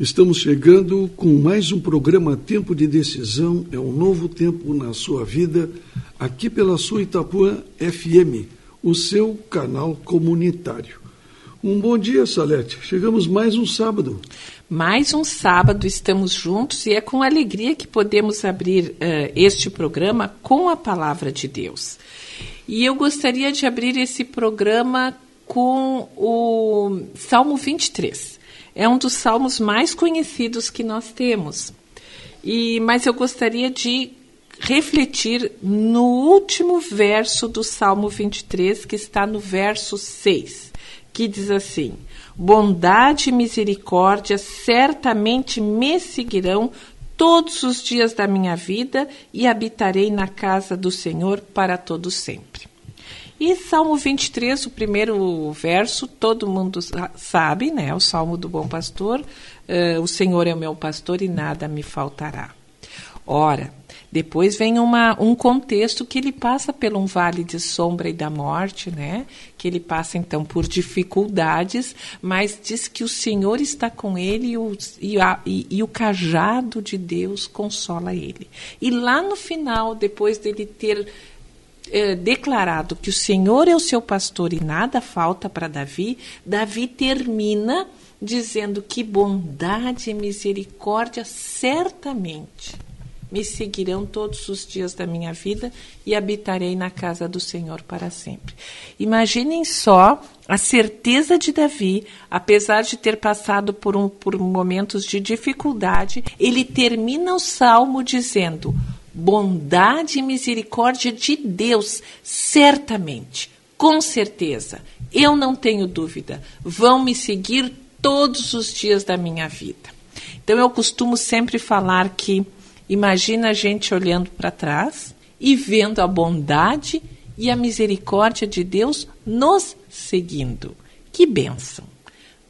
Estamos chegando com mais um programa Tempo de Decisão. É um novo tempo na sua vida, aqui pela sua Itapuã FM, o seu canal comunitário. Um bom dia, Salete. Chegamos mais um sábado. Mais um sábado estamos juntos e é com alegria que podemos abrir uh, este programa com a palavra de Deus. E eu gostaria de abrir esse programa com o Salmo 23 é um dos salmos mais conhecidos que nós temos. E, mas eu gostaria de refletir no último verso do Salmo 23, que está no verso 6, que diz assim: Bondade e misericórdia certamente me seguirão todos os dias da minha vida e habitarei na casa do Senhor para todo sempre. E Salmo 23, o primeiro verso, todo mundo sabe, né? O Salmo do Bom Pastor. Uh, o Senhor é o meu pastor e nada me faltará. Ora, depois vem uma, um contexto que ele passa por um vale de sombra e da morte, né? Que ele passa então por dificuldades, mas diz que o Senhor está com ele e o, e, a, e, e o cajado de Deus consola ele. E lá no final, depois dele ter é, declarado que o Senhor é o seu pastor e nada falta para Davi, Davi termina dizendo que bondade e misericórdia certamente me seguirão todos os dias da minha vida e habitarei na casa do Senhor para sempre. Imaginem só a certeza de Davi, apesar de ter passado por, um, por momentos de dificuldade, ele termina o salmo dizendo: bondade e misericórdia de Deus, certamente, com certeza, eu não tenho dúvida, vão me seguir todos os dias da minha vida. Então eu costumo sempre falar que imagina a gente olhando para trás e vendo a bondade e a misericórdia de Deus nos seguindo. Que bênção!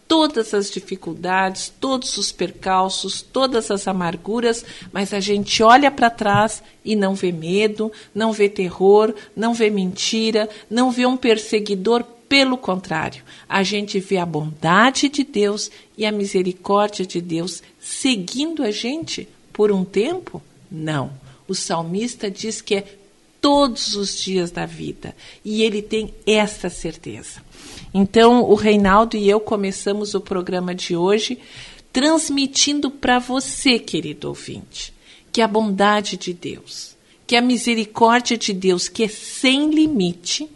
Todas as dificuldades, todos os percalços, todas as amarguras, mas a gente olha para trás e não vê medo, não vê terror, não vê mentira, não vê um perseguidor. Pelo contrário, a gente vê a bondade de Deus e a misericórdia de Deus seguindo a gente por um tempo? Não. O salmista diz que é todos os dias da vida e ele tem essa certeza. Então, o Reinaldo e eu começamos o programa de hoje transmitindo para você, querido ouvinte, que a bondade de Deus, que a misericórdia de Deus, que é sem limite,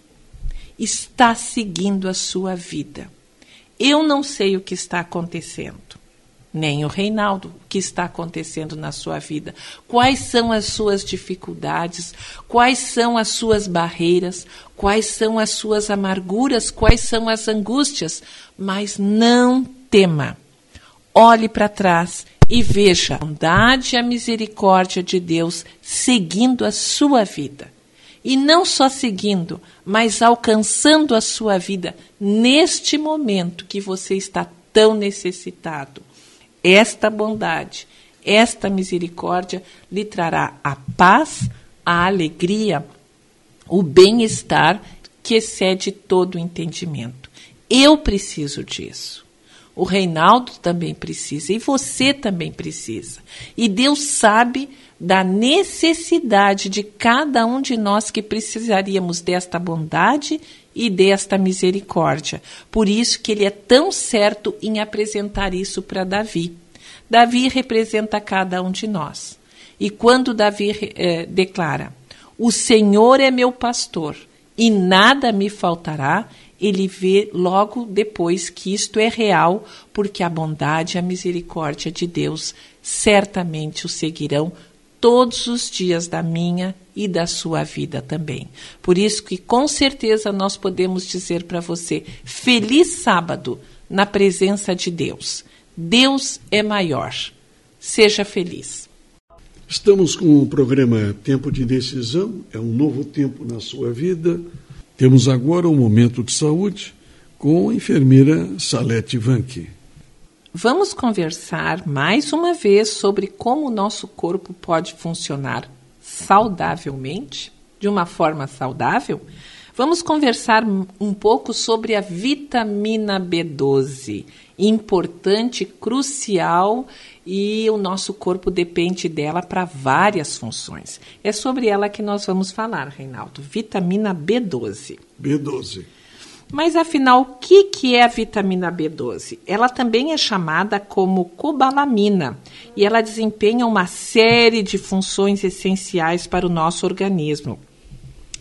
está seguindo a sua vida. Eu não sei o que está acontecendo nem o Reinaldo, o que está acontecendo na sua vida. Quais são as suas dificuldades? Quais são as suas barreiras? Quais são as suas amarguras? Quais são as angústias? Mas não tema. Olhe para trás e veja a bondade e a misericórdia de Deus seguindo a sua vida. E não só seguindo, mas alcançando a sua vida neste momento que você está tão necessitado esta bondade, esta misericórdia lhe trará a paz, a alegria, o bem-estar que excede todo o entendimento. Eu preciso disso. O Reinaldo também precisa e você também precisa. E Deus sabe da necessidade de cada um de nós que precisaríamos desta bondade e desta misericórdia. Por isso que ele é tão certo em apresentar isso para Davi. Davi representa cada um de nós. E quando Davi eh, declara: O Senhor é meu pastor e nada me faltará, ele vê logo depois que isto é real, porque a bondade e a misericórdia de Deus certamente o seguirão todos os dias da minha e da sua vida também. Por isso que com certeza nós podemos dizer para você: feliz sábado na presença de Deus. Deus é maior. Seja feliz. Estamos com o programa Tempo de Decisão, é um novo tempo na sua vida. Temos agora um momento de saúde com a enfermeira Salete Vanque. Vamos conversar mais uma vez sobre como o nosso corpo pode funcionar saudavelmente, de uma forma saudável. Vamos conversar um pouco sobre a vitamina B12. Importante, crucial e o nosso corpo depende dela para várias funções. É sobre ela que nós vamos falar, Reinaldo. Vitamina B12. B12. Mas afinal, o que, que é a vitamina B12? Ela também é chamada como cobalamina e ela desempenha uma série de funções essenciais para o nosso organismo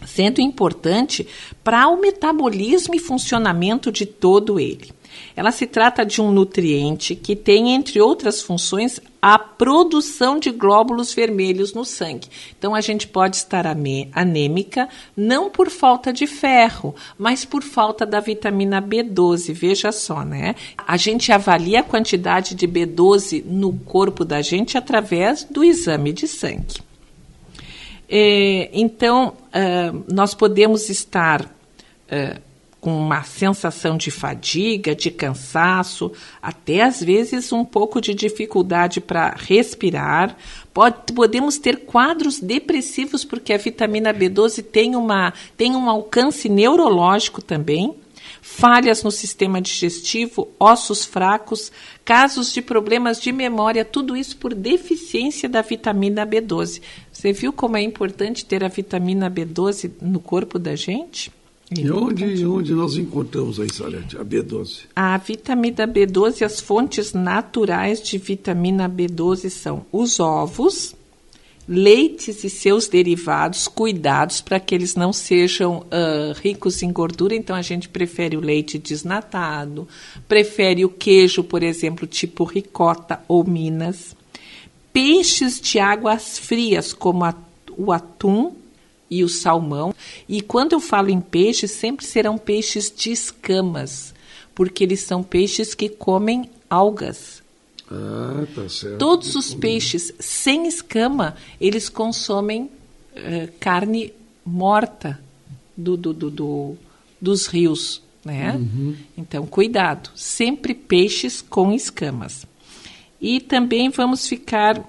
sendo importante para o metabolismo e funcionamento de todo ele. Ela se trata de um nutriente que tem, entre outras funções, a produção de glóbulos vermelhos no sangue. Então, a gente pode estar anêmica não por falta de ferro, mas por falta da vitamina B12. Veja só, né? A gente avalia a quantidade de B12 no corpo da gente através do exame de sangue. É, então, uh, nós podemos estar uh, com uma sensação de fadiga, de cansaço, até às vezes um pouco de dificuldade para respirar. Pode, podemos ter quadros depressivos, porque a vitamina B12 tem, uma, tem um alcance neurológico também falhas no sistema digestivo, ossos fracos, casos de problemas de memória, tudo isso por deficiência da vitamina B12. Você viu como é importante ter a vitamina B12 no corpo da gente? E onde, onde nós encontramos aí, Salete, a B12? A vitamina B12, as fontes naturais de vitamina B12 são os ovos, leites e seus derivados, cuidados para que eles não sejam uh, ricos em gordura. Então, a gente prefere o leite desnatado, prefere o queijo, por exemplo, tipo ricota ou minas. Peixes de águas frias, como a, o atum e o salmão. E quando eu falo em peixes, sempre serão peixes de escamas, porque eles são peixes que comem algas. Ah, tá certo. Todos os peixes sem escama, eles consomem uh, carne morta do, do, do, do, dos rios, né? Uhum. Então, cuidado, sempre peixes com escamas. E também vamos ficar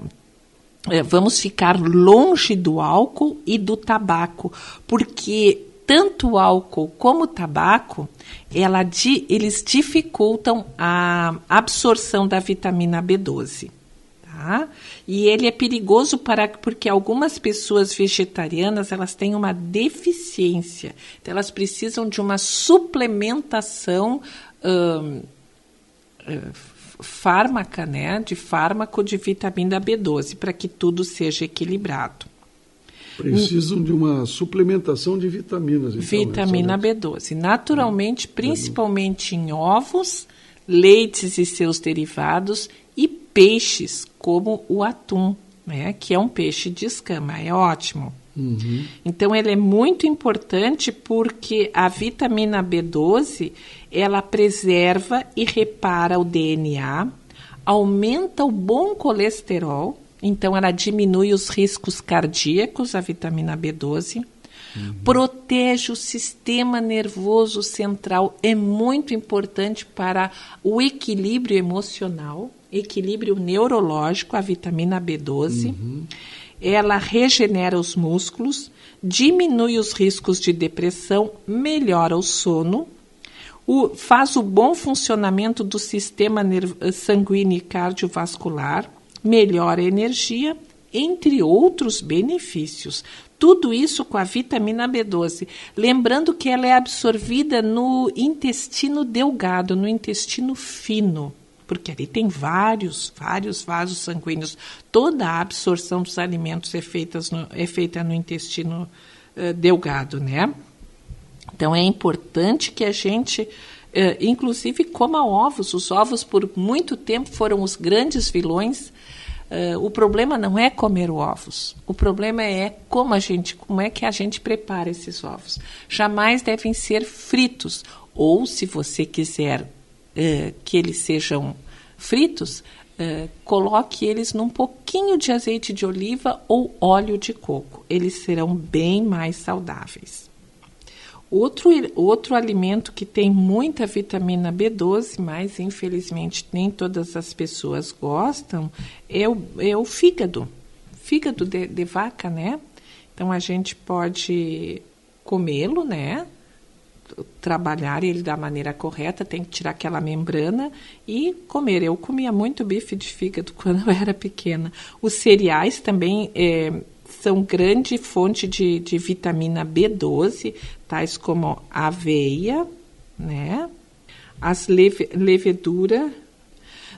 eh, vamos ficar longe do álcool e do tabaco, porque tanto o álcool como o tabaco, ela, eles dificultam a absorção da vitamina B12. Tá? E ele é perigoso para porque algumas pessoas vegetarianas elas têm uma deficiência, então elas precisam de uma suplementação hum, fármaca, né, de fármaco de vitamina B12 para que tudo seja equilibrado. Precisam de uma suplementação de vitaminas. Então, Vitamina né? B12. Naturalmente, principalmente em ovos, leites e seus derivados e peixes, como o atum, né, que é um peixe de escama. É ótimo. Uhum. Então, ele é muito importante porque a vitamina B12 ela preserva e repara o DNA, aumenta o bom colesterol então, ela diminui os riscos cardíacos, a vitamina B12. Uhum. Protege o sistema nervoso central, é muito importante para o equilíbrio emocional, equilíbrio neurológico, a vitamina B12. Uhum. Ela regenera os músculos, diminui os riscos de depressão, melhora o sono, o, faz o bom funcionamento do sistema sanguíneo e cardiovascular melhora a energia, entre outros benefícios. Tudo isso com a vitamina B12. Lembrando que ela é absorvida no intestino delgado, no intestino fino, porque ali tem vários, vários vasos sanguíneos. Toda a absorção dos alimentos é, no, é feita no intestino uh, delgado, né? Então é importante que a gente, uh, inclusive, coma ovos. Os ovos, por muito tempo, foram os grandes vilões Uh, o problema não é comer ovos. O problema é como a gente, como é que a gente prepara esses ovos. Jamais devem ser fritos. Ou, se você quiser uh, que eles sejam fritos, uh, coloque eles num pouquinho de azeite de oliva ou óleo de coco. Eles serão bem mais saudáveis. Outro, outro alimento que tem muita vitamina B12, mas infelizmente nem todas as pessoas gostam, é o, é o fígado. Fígado de, de vaca, né? Então a gente pode comê-lo, né? Trabalhar ele da maneira correta, tem que tirar aquela membrana e comer. Eu comia muito bife de fígado quando eu era pequena. Os cereais também é, são grande fonte de, de vitamina B12, tais como aveia, né? as leve, levedura.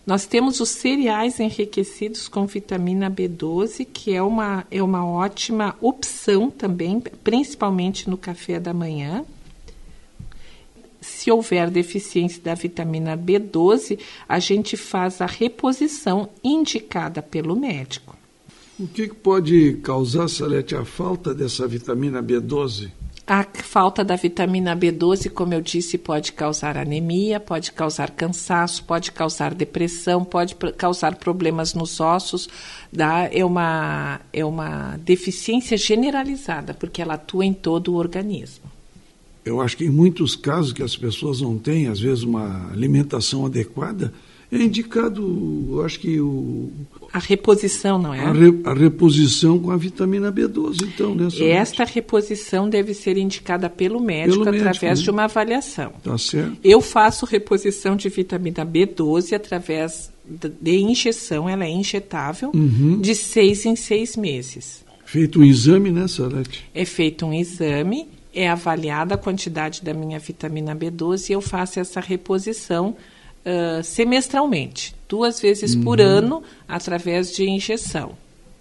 Nós temos os cereais enriquecidos com vitamina B12, que é uma, é uma ótima opção também, principalmente no café da manhã se houver deficiência da vitamina B12, a gente faz a reposição indicada pelo médico. O que pode causar, Salete, a falta dessa vitamina B12? A falta da vitamina B12, como eu disse, pode causar anemia, pode causar cansaço, pode causar depressão, pode causar problemas nos ossos. Dá, é, uma, é uma deficiência generalizada, porque ela atua em todo o organismo. Eu acho que em muitos casos que as pessoas não têm, às vezes, uma alimentação adequada, é indicado, eu acho que o... A reposição, não é? A, re, a reposição com a vitamina B12, então, né? Esta reposição deve ser indicada pelo médico, pelo através médico, né? de uma avaliação. Tá certo. Eu faço reposição de vitamina B12 através de injeção, ela é injetável, uhum. de seis em seis meses. Feito um exame, né, Salete? É feito um exame é avaliada a quantidade da minha vitamina B12 e eu faço essa reposição uh, semestralmente, duas vezes uhum. por ano, através de injeção,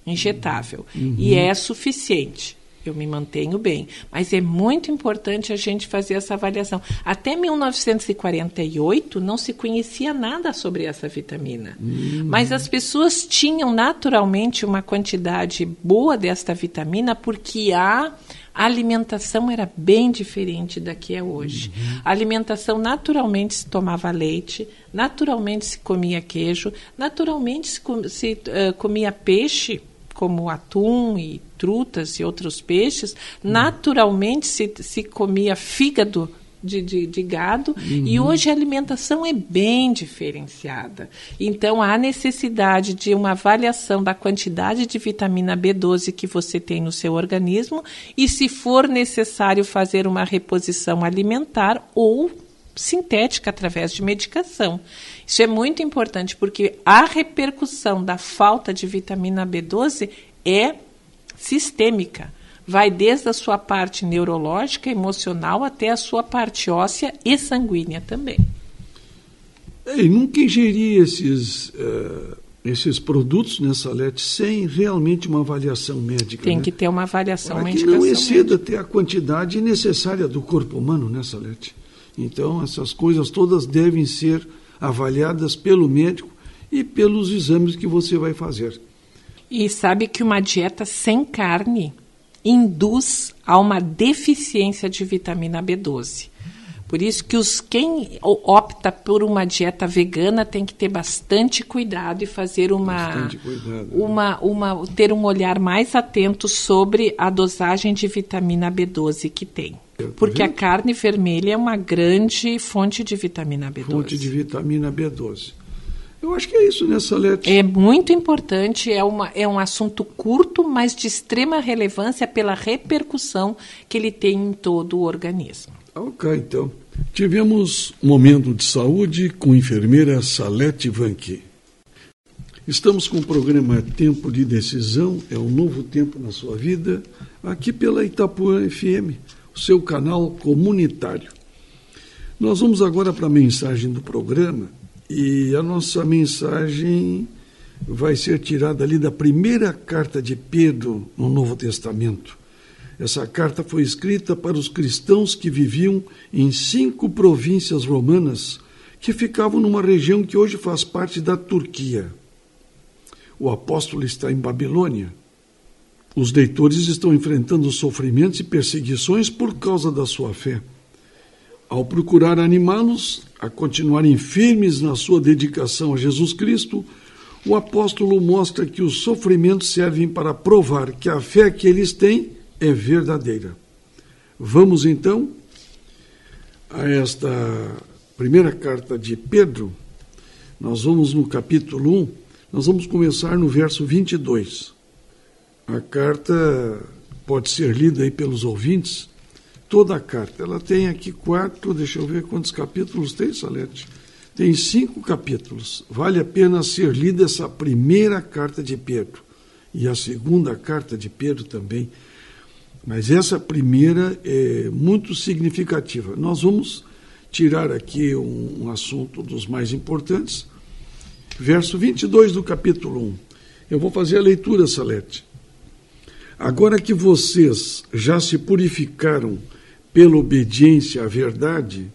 injetável. Uhum. E é suficiente. Eu me mantenho bem. Mas é muito importante a gente fazer essa avaliação. Até 1948 não se conhecia nada sobre essa vitamina. Uhum. Mas as pessoas tinham naturalmente uma quantidade boa desta vitamina porque há a alimentação era bem diferente da que é hoje. Uhum. A alimentação naturalmente se tomava leite, naturalmente se comia queijo, naturalmente se, com, se uh, comia peixe, como atum e trutas e outros peixes, uhum. naturalmente se, se comia fígado de, de, de gado uhum. e hoje a alimentação é bem diferenciada. Então há necessidade de uma avaliação da quantidade de vitamina B12 que você tem no seu organismo e, se for necessário, fazer uma reposição alimentar ou sintética através de medicação. Isso é muito importante porque a repercussão da falta de vitamina B12 é sistêmica vai desde a sua parte neurológica, emocional, até a sua parte óssea e sanguínea também. E nunca ingerir esses, uh, esses produtos nessa LED sem realmente uma avaliação médica. Tem né? que ter uma avaliação Para médica. Que não exceda até a quantidade necessária do corpo humano nessa né, LED. Então, essas coisas todas devem ser avaliadas pelo médico e pelos exames que você vai fazer. E sabe que uma dieta sem carne induz a uma deficiência de vitamina B12. Por isso que os quem opta por uma dieta vegana tem que ter bastante cuidado e fazer uma, cuidado, uma, né? uma ter um olhar mais atento sobre a dosagem de vitamina B12 que tem. Porque a carne vermelha é uma grande fonte de vitamina B12. Fonte de vitamina B12. Eu acho que é isso, né, Salete? É muito importante, é, uma, é um assunto curto, mas de extrema relevância pela repercussão que ele tem em todo o organismo. Ok, então. Tivemos um momento de saúde com a enfermeira Salete Vanqui. Estamos com o programa Tempo de Decisão, é um novo tempo na sua vida, aqui pela Itapuã FM, o seu canal comunitário. Nós vamos agora para a mensagem do programa e a nossa mensagem vai ser tirada ali da primeira carta de Pedro no Novo Testamento. Essa carta foi escrita para os cristãos que viviam em cinco províncias romanas que ficavam numa região que hoje faz parte da Turquia. O apóstolo está em Babilônia. Os leitores estão enfrentando sofrimentos e perseguições por causa da sua fé. Ao procurar animá-los a continuarem firmes na sua dedicação a Jesus Cristo, o apóstolo mostra que os sofrimentos servem para provar que a fé que eles têm é verdadeira. Vamos então a esta primeira carta de Pedro. Nós vamos no capítulo 1, nós vamos começar no verso 22. A carta pode ser lida aí pelos ouvintes toda a carta. Ela tem aqui quatro, deixa eu ver quantos capítulos tem, Salete. Tem cinco capítulos. Vale a pena ser lida essa primeira carta de Pedro e a segunda carta de Pedro também. Mas essa primeira é muito significativa. Nós vamos tirar aqui um, um assunto dos mais importantes. Verso 22 do capítulo 1. Eu vou fazer a leitura, Salete. Agora que vocês já se purificaram pela obediência à verdade,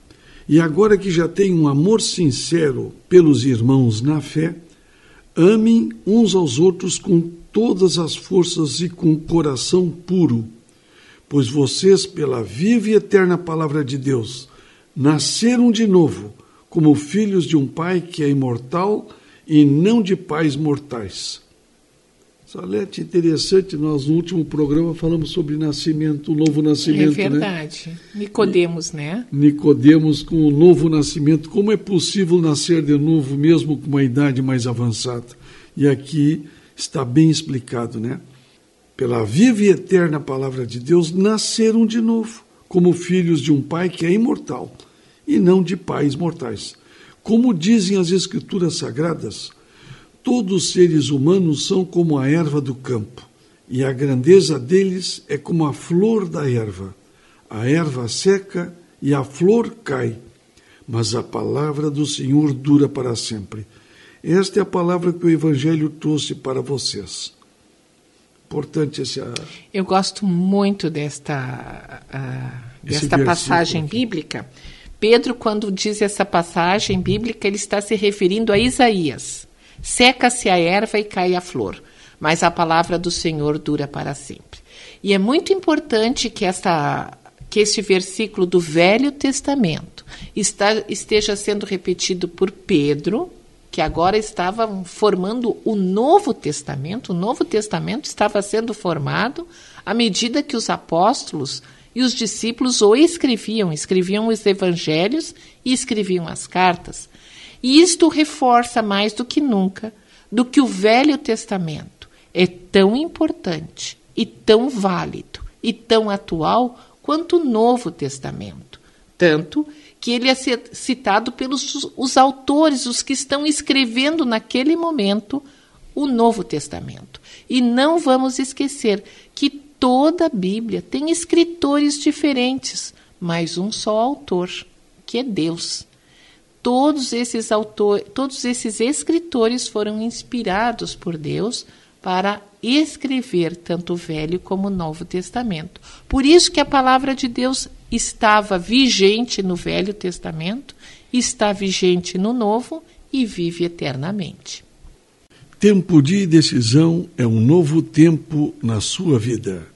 e agora que já têm um amor sincero pelos irmãos na fé, amem uns aos outros com todas as forças e com coração puro, pois vocês, pela viva e eterna palavra de Deus, nasceram de novo, como filhos de um Pai que é imortal e não de pais mortais. Salete, interessante, nós no último programa falamos sobre nascimento, o novo nascimento. É verdade. Né? Nicodemos, né? Nicodemos com o novo nascimento. Como é possível nascer de novo, mesmo com uma idade mais avançada? E aqui está bem explicado, né? Pela viva e eterna palavra de Deus, nasceram de novo, como filhos de um pai que é imortal, e não de pais mortais. Como dizem as Escrituras Sagradas, Todos os seres humanos são como a erva do campo, e a grandeza deles é como a flor da erva. A erva seca e a flor cai, mas a palavra do Senhor dura para sempre. Esta é a palavra que o Evangelho trouxe para vocês. Importante esse. Eu gosto muito desta, uh, desta passagem aqui. bíblica. Pedro, quando diz essa passagem bíblica, ele está se referindo a Isaías. Seca-se a erva e cai a flor, mas a palavra do Senhor dura para sempre. E é muito importante que esta que este versículo do Velho Testamento está, esteja sendo repetido por Pedro, que agora estava formando o Novo Testamento. O Novo Testamento estava sendo formado à medida que os apóstolos e os discípulos o escreviam, escreviam os evangelhos e escreviam as cartas. E isto reforça mais do que nunca do que o Velho Testamento é tão importante e tão válido e tão atual quanto o Novo Testamento. Tanto que ele é citado pelos os autores, os que estão escrevendo naquele momento o Novo Testamento. E não vamos esquecer que toda a Bíblia tem escritores diferentes, mas um só autor, que é Deus todos esses autores, todos esses escritores foram inspirados por Deus para escrever tanto o Velho como o Novo Testamento. Por isso que a palavra de Deus estava vigente no Velho Testamento, está vigente no Novo e vive eternamente. Tempo de decisão é um novo tempo na sua vida.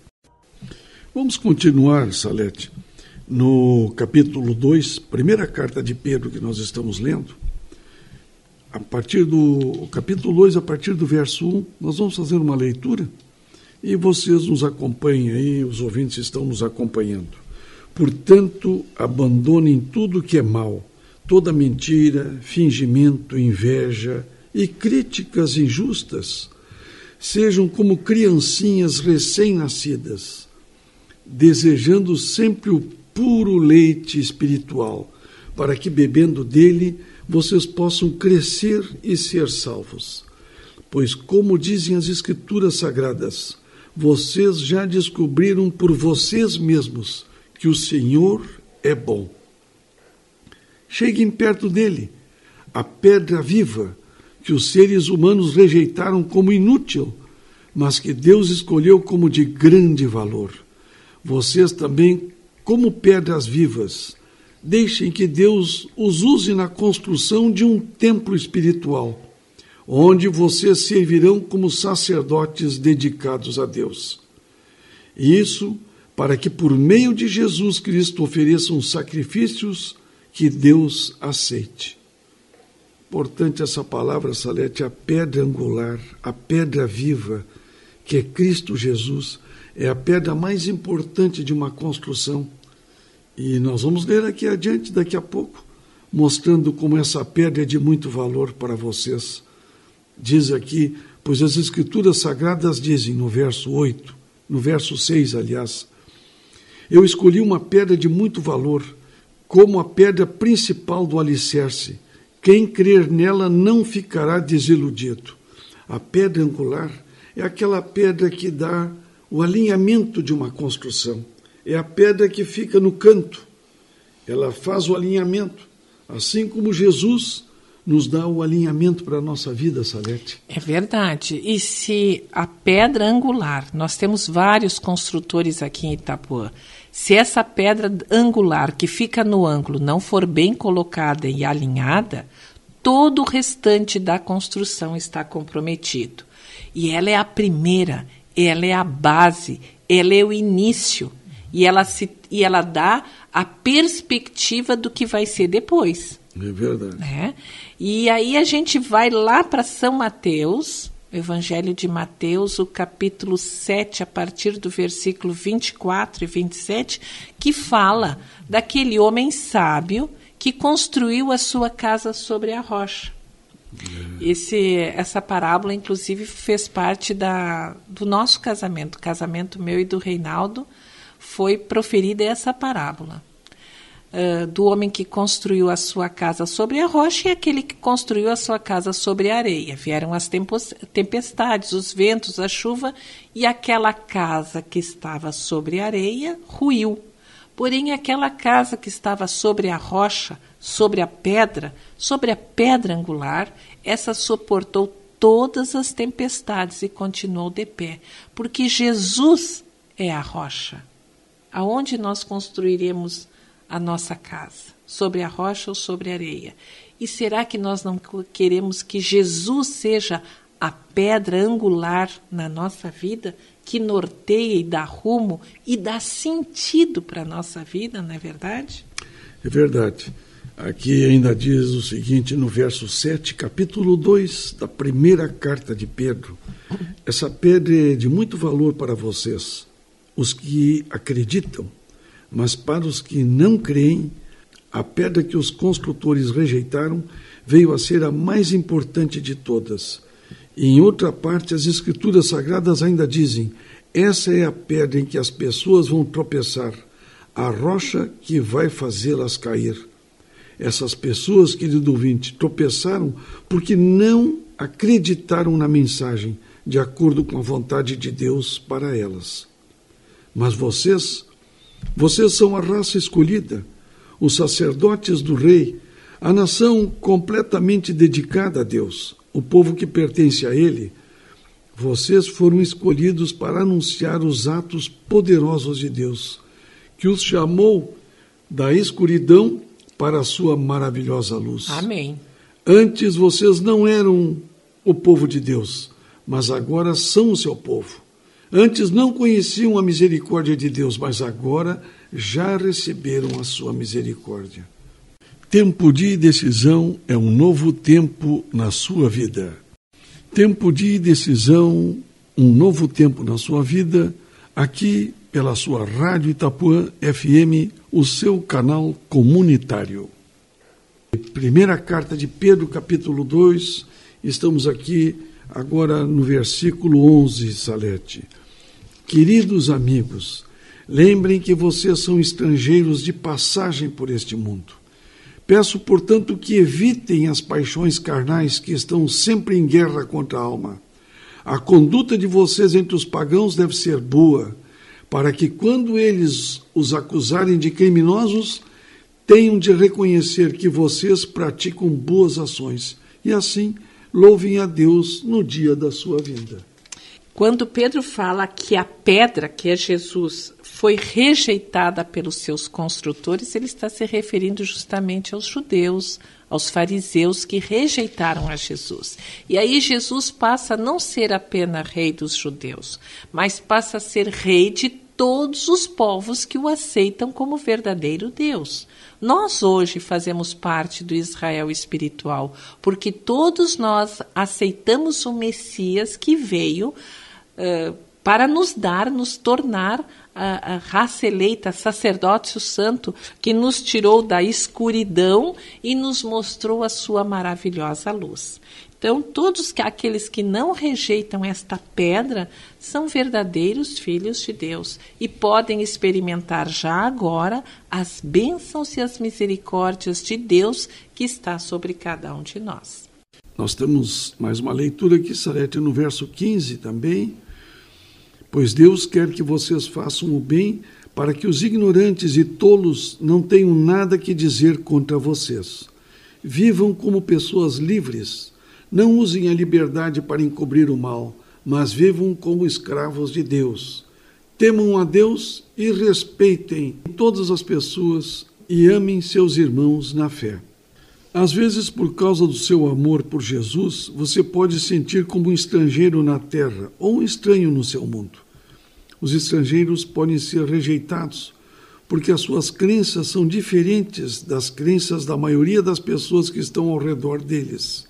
Vamos continuar, Salete no capítulo 2, primeira carta de Pedro que nós estamos lendo, a partir do capítulo 2, a partir do verso 1, nós vamos fazer uma leitura e vocês nos acompanhem aí, os ouvintes estão nos acompanhando. Portanto, abandonem tudo que é mal, toda mentira, fingimento, inveja e críticas injustas. Sejam como criancinhas recém-nascidas, desejando sempre o puro leite espiritual, para que, bebendo dele, vocês possam crescer e ser salvos. Pois, como dizem as Escrituras Sagradas, vocês já descobriram por vocês mesmos que o Senhor é bom. Cheguem perto dele, a pedra viva que os seres humanos rejeitaram como inútil, mas que Deus escolheu como de grande valor. Vocês também como pedras vivas. Deixem que Deus os use na construção de um templo espiritual, onde vocês servirão como sacerdotes dedicados a Deus. Isso para que, por meio de Jesus Cristo, ofereçam sacrifícios que Deus aceite. Importante essa palavra, Salete, a pedra angular, a pedra viva, que é Cristo Jesus é a pedra mais importante de uma construção. E nós vamos ler aqui adiante, daqui a pouco, mostrando como essa pedra é de muito valor para vocês. Diz aqui, pois as Escrituras Sagradas dizem no verso 8, no verso 6, aliás, Eu escolhi uma pedra de muito valor, como a pedra principal do alicerce. Quem crer nela não ficará desiludido. A pedra angular é aquela pedra que dá o alinhamento de uma construção. É a pedra que fica no canto. Ela faz o alinhamento. Assim como Jesus nos dá o alinhamento para a nossa vida, Salete. É verdade. E se a pedra angular, nós temos vários construtores aqui em Itapuã, se essa pedra angular que fica no ângulo não for bem colocada e alinhada, todo o restante da construção está comprometido. E ela é a primeira, ela é a base, ela é o início. E ela, se, e ela dá a perspectiva do que vai ser depois. É verdade. Né? E aí a gente vai lá para São Mateus, Evangelho de Mateus, o capítulo 7, a partir do versículo 24 e 27, que fala daquele homem sábio que construiu a sua casa sobre a rocha. É. Esse, essa parábola, inclusive, fez parte da, do nosso casamento, casamento meu e do Reinaldo, foi proferida essa parábola. Uh, do homem que construiu a sua casa sobre a rocha e aquele que construiu a sua casa sobre a areia. Vieram as tempestades, os ventos, a chuva, e aquela casa que estava sobre a areia ruiu. Porém, aquela casa que estava sobre a rocha, sobre a pedra, sobre a pedra angular, essa suportou todas as tempestades e continuou de pé, porque Jesus é a rocha. Aonde nós construiremos a nossa casa? Sobre a rocha ou sobre a areia? E será que nós não queremos que Jesus seja a pedra angular na nossa vida, que norteia e dá rumo e dá sentido para a nossa vida, não é verdade? É verdade. Aqui ainda diz o seguinte no verso 7, capítulo 2 da primeira carta de Pedro. Essa pedra é de muito valor para vocês os que acreditam, mas para os que não creem, a pedra que os construtores rejeitaram veio a ser a mais importante de todas. E em outra parte, as Escrituras Sagradas ainda dizem: essa é a pedra em que as pessoas vão tropeçar, a rocha que vai fazê-las cair. Essas pessoas, querido ouvinte, tropeçaram porque não acreditaram na mensagem de acordo com a vontade de Deus para elas. Mas vocês, vocês são a raça escolhida, os sacerdotes do rei, a nação completamente dedicada a Deus, o povo que pertence a Ele. Vocês foram escolhidos para anunciar os atos poderosos de Deus, que os chamou da escuridão para a sua maravilhosa luz. Amém. Antes vocês não eram o povo de Deus, mas agora são o seu povo. Antes não conheciam a misericórdia de Deus, mas agora já receberam a sua misericórdia. Tempo de decisão é um novo tempo na sua vida. Tempo de decisão, um novo tempo na sua vida, aqui pela sua Rádio Itapuã FM, o seu canal comunitário. Primeira carta de Pedro, capítulo 2, estamos aqui agora no versículo 11, Salete. Queridos amigos, lembrem que vocês são estrangeiros de passagem por este mundo. Peço, portanto, que evitem as paixões carnais que estão sempre em guerra contra a alma. A conduta de vocês entre os pagãos deve ser boa, para que, quando eles os acusarem de criminosos, tenham de reconhecer que vocês praticam boas ações e, assim, louvem a Deus no dia da sua vinda. Quando Pedro fala que a pedra, que é Jesus, foi rejeitada pelos seus construtores, ele está se referindo justamente aos judeus, aos fariseus que rejeitaram a Jesus. E aí Jesus passa a não ser apenas rei dos judeus, mas passa a ser rei de todos os povos que o aceitam como verdadeiro Deus. Nós hoje fazemos parte do Israel espiritual, porque todos nós aceitamos o Messias que veio uh, para nos dar, nos tornar a, a, raça eleita, sacerdócio santo, que nos tirou da escuridão e nos mostrou a sua maravilhosa luz. Então, todos aqueles que não rejeitam esta pedra são verdadeiros filhos de Deus e podem experimentar já agora as bênçãos e as misericórdias de Deus que está sobre cada um de nós. Nós temos mais uma leitura aqui, Sarete, no verso 15 também. Pois Deus quer que vocês façam o bem para que os ignorantes e tolos não tenham nada que dizer contra vocês. Vivam como pessoas livres. Não usem a liberdade para encobrir o mal, mas vivam como escravos de Deus. Temam a Deus e respeitem todas as pessoas e amem seus irmãos na fé. Às vezes, por causa do seu amor por Jesus, você pode sentir como um estrangeiro na terra ou um estranho no seu mundo. Os estrangeiros podem ser rejeitados porque as suas crenças são diferentes das crenças da maioria das pessoas que estão ao redor deles.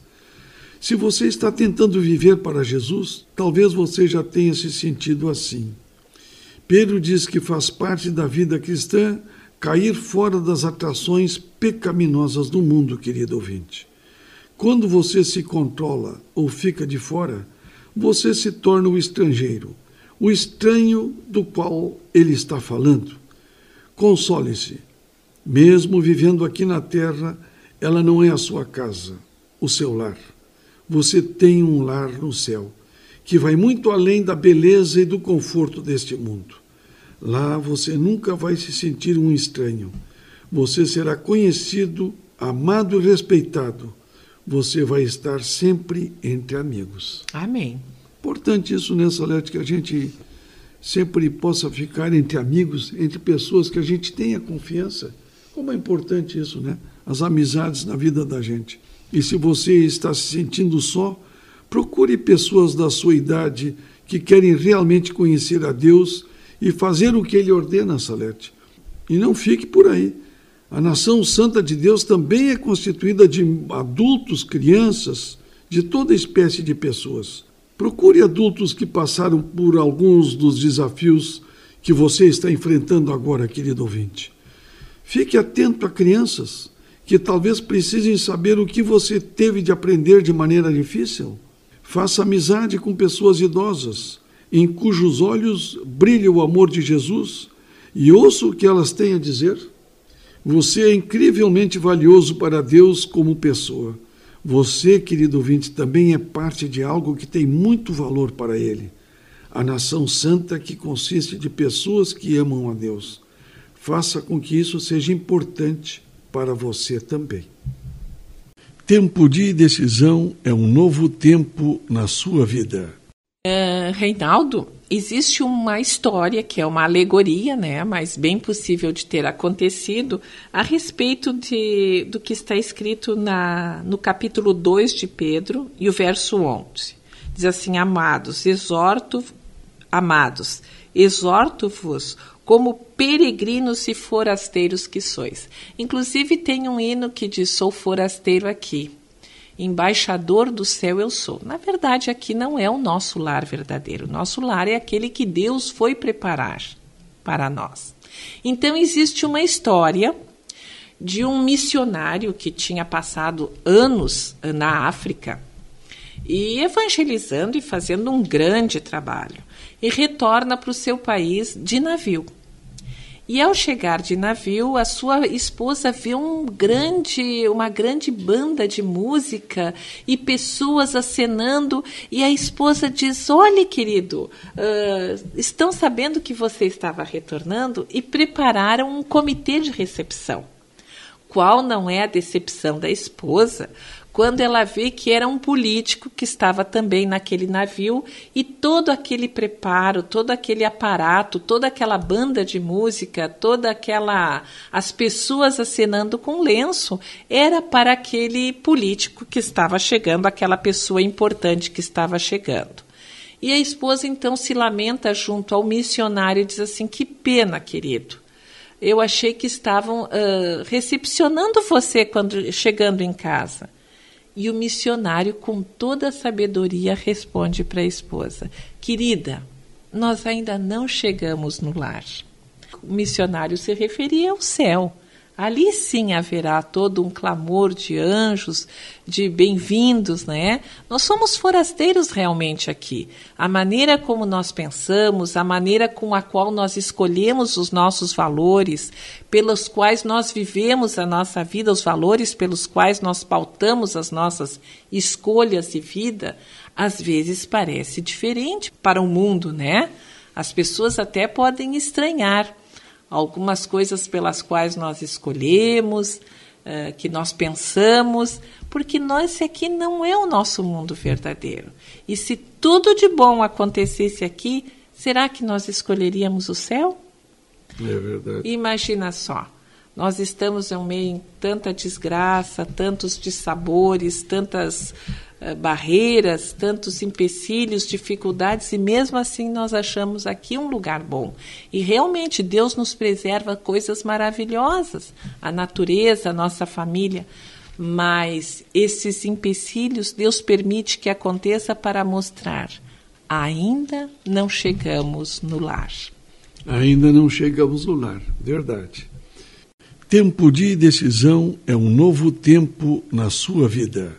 Se você está tentando viver para Jesus, talvez você já tenha se sentido assim. Pedro diz que faz parte da vida cristã cair fora das atrações pecaminosas do mundo, querido ouvinte. Quando você se controla ou fica de fora, você se torna o estrangeiro, o estranho do qual ele está falando. Console-se. Mesmo vivendo aqui na terra, ela não é a sua casa, o seu lar. Você tem um lar no céu, que vai muito além da beleza e do conforto deste mundo. Lá você nunca vai se sentir um estranho. Você será conhecido, amado e respeitado. Você vai estar sempre entre amigos. Amém. Importante isso, né, Salete, que a gente sempre possa ficar entre amigos, entre pessoas que a gente tenha confiança. Como é importante isso, né? As amizades na vida da gente. E se você está se sentindo só, procure pessoas da sua idade que querem realmente conhecer a Deus e fazer o que Ele ordena, Salete. E não fique por aí. A nação santa de Deus também é constituída de adultos, crianças, de toda espécie de pessoas. Procure adultos que passaram por alguns dos desafios que você está enfrentando agora, querido ouvinte. Fique atento a crianças que talvez precisem saber o que você teve de aprender de maneira difícil. Faça amizade com pessoas idosas, em cujos olhos brilha o amor de Jesus, e ouça o que elas têm a dizer. Você é incrivelmente valioso para Deus como pessoa. Você, querido ouvinte, também é parte de algo que tem muito valor para Ele. A nação santa que consiste de pessoas que amam a Deus. Faça com que isso seja importante para você também. Tempo de decisão é um novo tempo na sua vida. Uh, Reinaldo, existe uma história que é uma alegoria, né, mas bem possível de ter acontecido, a respeito de, do que está escrito na, no capítulo 2 de Pedro e o verso 11. Diz assim: Amados, exorto, amados, exorto-vos como peregrinos e forasteiros que sois. Inclusive tem um hino que diz: Sou forasteiro aqui embaixador do céu eu sou. Na verdade, aqui não é o nosso lar verdadeiro. O nosso lar é aquele que Deus foi preparar para nós. Então, existe uma história de um missionário que tinha passado anos na África e evangelizando e fazendo um grande trabalho. E retorna para o seu país de navio. E ao chegar de navio, a sua esposa vê um grande, uma grande banda de música e pessoas acenando. E a esposa diz: Olhe, querido, uh, estão sabendo que você estava retornando e prepararam um comitê de recepção. Qual não é a decepção da esposa quando ela vê que era um político que estava também naquele navio e todo aquele preparo, todo aquele aparato, toda aquela banda de música, toda aquela as pessoas acenando com lenço era para aquele político que estava chegando, aquela pessoa importante que estava chegando. E a esposa então se lamenta junto ao missionário e diz assim: "Que pena, querido. Eu achei que estavam uh, recepcionando você quando chegando em casa." E o missionário, com toda a sabedoria, responde para a esposa: Querida, nós ainda não chegamos no lar. O missionário se referia ao céu, ali sim haverá todo um clamor de anjos, de bem-vindos, né? Nós somos forasteiros realmente aqui. A maneira como nós pensamos, a maneira com a qual nós escolhemos os nossos valores, pelos quais nós vivemos a nossa vida, os valores pelos quais nós pautamos as nossas escolhas de vida, às vezes parece diferente para o mundo, né? As pessoas até podem estranhar algumas coisas pelas quais nós escolhemos, uh, que nós pensamos, porque nós aqui não é o nosso mundo verdadeiro. E se tudo de bom acontecesse aqui, será que nós escolheríamos o céu? É verdade. Imagina só. Nós estamos em meio em tanta desgraça, tantos dissabores, tantas barreiras, tantos empecilhos, dificuldades, e mesmo assim nós achamos aqui um lugar bom. E realmente Deus nos preserva coisas maravilhosas, a natureza, a nossa família. Mas esses empecilhos Deus permite que aconteça para mostrar ainda não chegamos no lar. Ainda não chegamos no lar, verdade. Tempo de decisão é um novo tempo na sua vida.